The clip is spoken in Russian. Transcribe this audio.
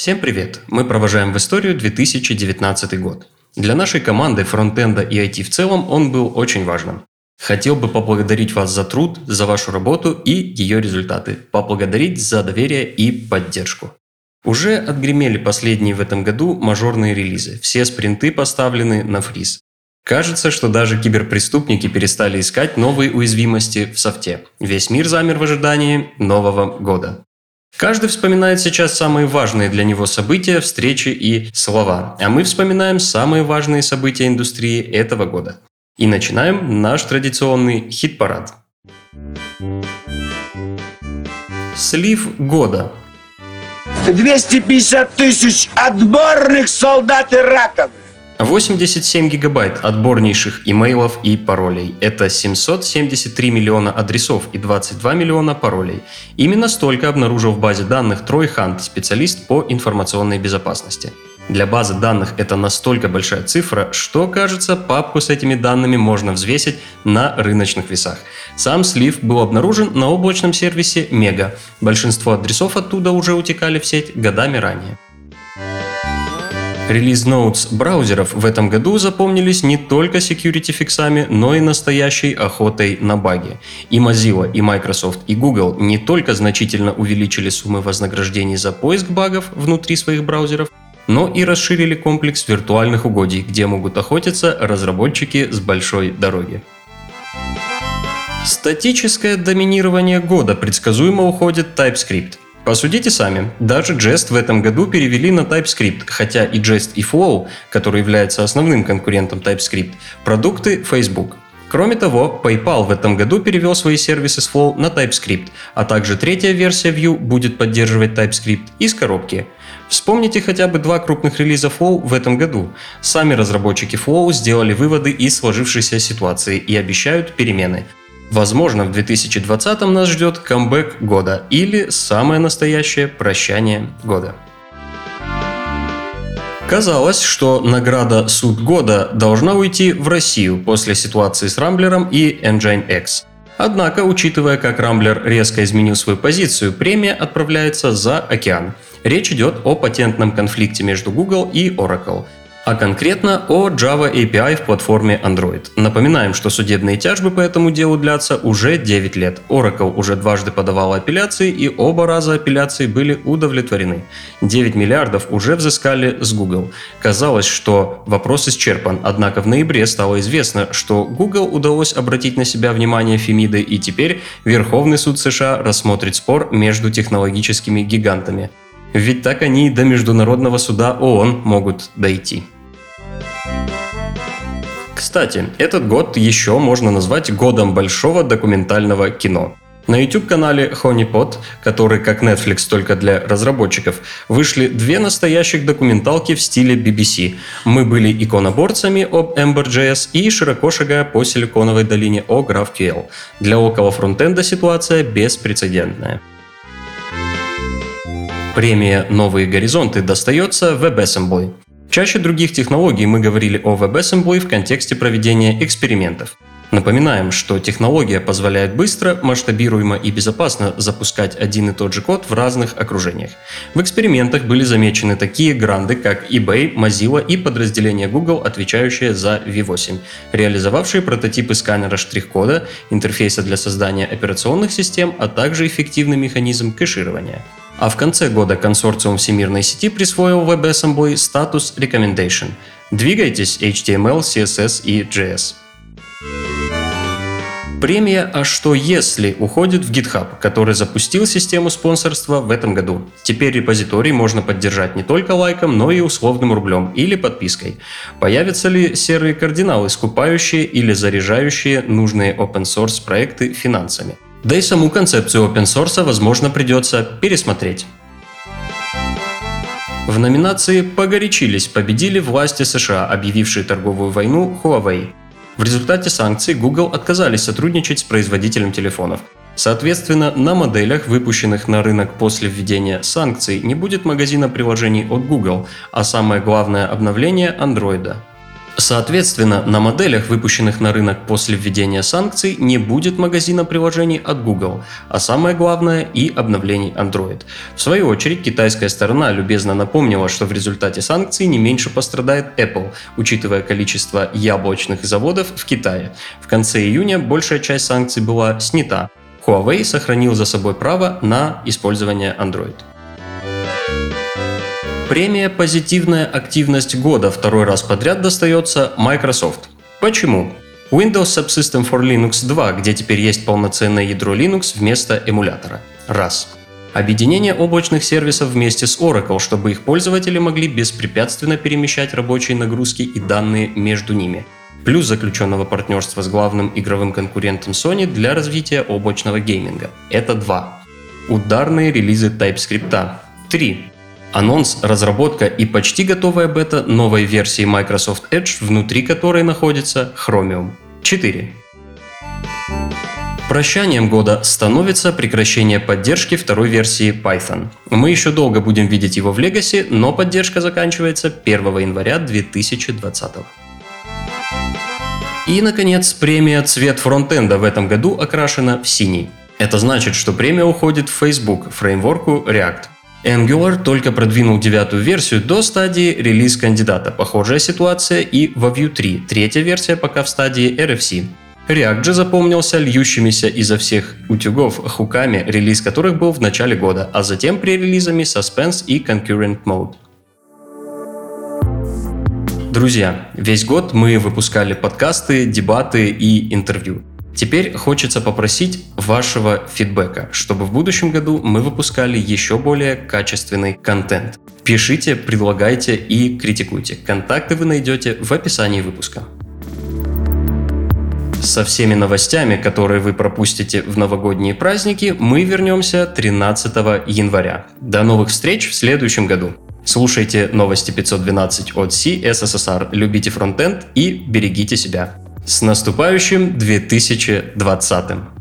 Всем привет! Мы провожаем в историю 2019 год. Для нашей команды фронтенда и IT в целом он был очень важным. Хотел бы поблагодарить вас за труд, за вашу работу и ее результаты. Поблагодарить за доверие и поддержку. Уже отгремели последние в этом году мажорные релизы. Все спринты поставлены на фриз. Кажется, что даже киберпреступники перестали искать новые уязвимости в софте. Весь мир замер в ожидании Нового года. Каждый вспоминает сейчас самые важные для него события, встречи и слова. А мы вспоминаем самые важные события индустрии этого года. И начинаем наш традиционный хит-парад. Слив года. 250 тысяч отборных солдат Ирака. 87 гигабайт отборнейших имейлов и паролей. Это 773 миллиона адресов и 22 миллиона паролей. Именно столько обнаружил в базе данных Трой Хант, специалист по информационной безопасности. Для базы данных это настолько большая цифра, что, кажется, папку с этими данными можно взвесить на рыночных весах. Сам слив был обнаружен на облачном сервисе Мега. Большинство адресов оттуда уже утекали в сеть годами ранее. Релиз ноутс браузеров в этом году запомнились не только security фиксами, но и настоящей охотой на баги. И Mozilla, и Microsoft, и Google не только значительно увеличили суммы вознаграждений за поиск багов внутри своих браузеров, но и расширили комплекс виртуальных угодий, где могут охотиться разработчики с большой дороги. Статическое доминирование года предсказуемо уходит TypeScript. Посудите сами, даже Jest в этом году перевели на TypeScript, хотя и Jest и Flow, который является основным конкурентом TypeScript, продукты Facebook. Кроме того, PayPal в этом году перевел свои сервисы с Flow на TypeScript, а также третья версия Vue будет поддерживать TypeScript из коробки. Вспомните хотя бы два крупных релиза Flow в этом году. Сами разработчики Flow сделали выводы из сложившейся ситуации и обещают перемены. Возможно, в 2020 нас ждет камбэк года или самое настоящее прощание года. Казалось, что награда «Суд года» должна уйти в Россию после ситуации с Рамблером и Engine X. Однако, учитывая, как Рамблер резко изменил свою позицию, премия отправляется за океан. Речь идет о патентном конфликте между Google и Oracle – а конкретно о Java API в платформе Android. Напоминаем, что судебные тяжбы по этому делу длятся уже 9 лет. Oracle уже дважды подавала апелляции, и оба раза апелляции были удовлетворены. 9 миллиардов уже взыскали с Google. Казалось, что вопрос исчерпан, однако в ноябре стало известно, что Google удалось обратить на себя внимание Фемиды, и теперь Верховный суд США рассмотрит спор между технологическими гигантами. Ведь так они до Международного суда ООН могут дойти. Кстати, этот год еще можно назвать годом большого документального кино. На YouTube-канале Honeypot, который как Netflix только для разработчиков, вышли две настоящих документалки в стиле BBC. Мы были иконоборцами об Ember.js и широко шагая по Силиконовой долине о GraphQL. Для около фронтенда ситуация беспрецедентная. Премия «Новые горизонты» достается WebAssembly. Чаще других технологий мы говорили о WebAssembly в контексте проведения экспериментов. Напоминаем, что технология позволяет быстро, масштабируемо и безопасно запускать один и тот же код в разных окружениях. В экспериментах были замечены такие гранды, как eBay, Mozilla и подразделение Google, отвечающее за V8, реализовавшие прототипы сканера штрих-кода, интерфейса для создания операционных систем, а также эффективный механизм кэширования. А в конце года консорциум всемирной сети присвоил WebAssembly статус Recommendation. Двигайтесь HTML, CSS и JS. Премия «А что если» уходит в GitHub, который запустил систему спонсорства в этом году. Теперь репозиторий можно поддержать не только лайком, но и условным рублем или подпиской. Появятся ли серые кардиналы, скупающие или заряжающие нужные open source проекты финансами? Да и саму концепцию open source, возможно, придется пересмотреть. В номинации «Погорячились» победили власти США, объявившие торговую войну Huawei. В результате санкций Google отказались сотрудничать с производителем телефонов. Соответственно, на моделях, выпущенных на рынок после введения санкций, не будет магазина приложений от Google, а самое главное обновление Android. Соответственно, на моделях, выпущенных на рынок после введения санкций, не будет магазина приложений от Google, а самое главное и обновлений Android. В свою очередь, китайская сторона любезно напомнила, что в результате санкций не меньше пострадает Apple, учитывая количество яблочных заводов в Китае. В конце июня большая часть санкций была снята. Huawei сохранил за собой право на использование Android. Премия «Позитивная активность года» второй раз подряд достается Microsoft. Почему? Windows Subsystem for Linux 2, где теперь есть полноценное ядро Linux вместо эмулятора. Раз. Объединение облачных сервисов вместе с Oracle, чтобы их пользователи могли беспрепятственно перемещать рабочие нагрузки и данные между ними. Плюс заключенного партнерства с главным игровым конкурентом Sony для развития облачного гейминга. Это два. Ударные релизы TypeScript. Три. Анонс, разработка и почти готовая бета новой версии Microsoft Edge, внутри которой находится Chromium. 4. Прощанием года становится прекращение поддержки второй версии Python. Мы еще долго будем видеть его в Legacy, но поддержка заканчивается 1 января 2020. И, наконец, премия «Цвет фронтенда» в этом году окрашена в синий. Это значит, что премия уходит в Facebook, фреймворку React. Angular только продвинул девятую версию до стадии релиз кандидата. Похожая ситуация и во Vue 3, третья версия пока в стадии RFC. React же запомнился льющимися изо всех утюгов хуками, релиз которых был в начале года, а затем пререлизами Suspense и Concurrent Mode. Друзья, весь год мы выпускали подкасты, дебаты и интервью. Теперь хочется попросить вашего фидбэка, чтобы в будущем году мы выпускали еще более качественный контент. Пишите, предлагайте и критикуйте. Контакты вы найдете в описании выпуска. Со всеми новостями, которые вы пропустите в новогодние праздники, мы вернемся 13 января. До новых встреч в следующем году. Слушайте новости 512 от CSSR, любите фронтенд и берегите себя. С наступающим 2020!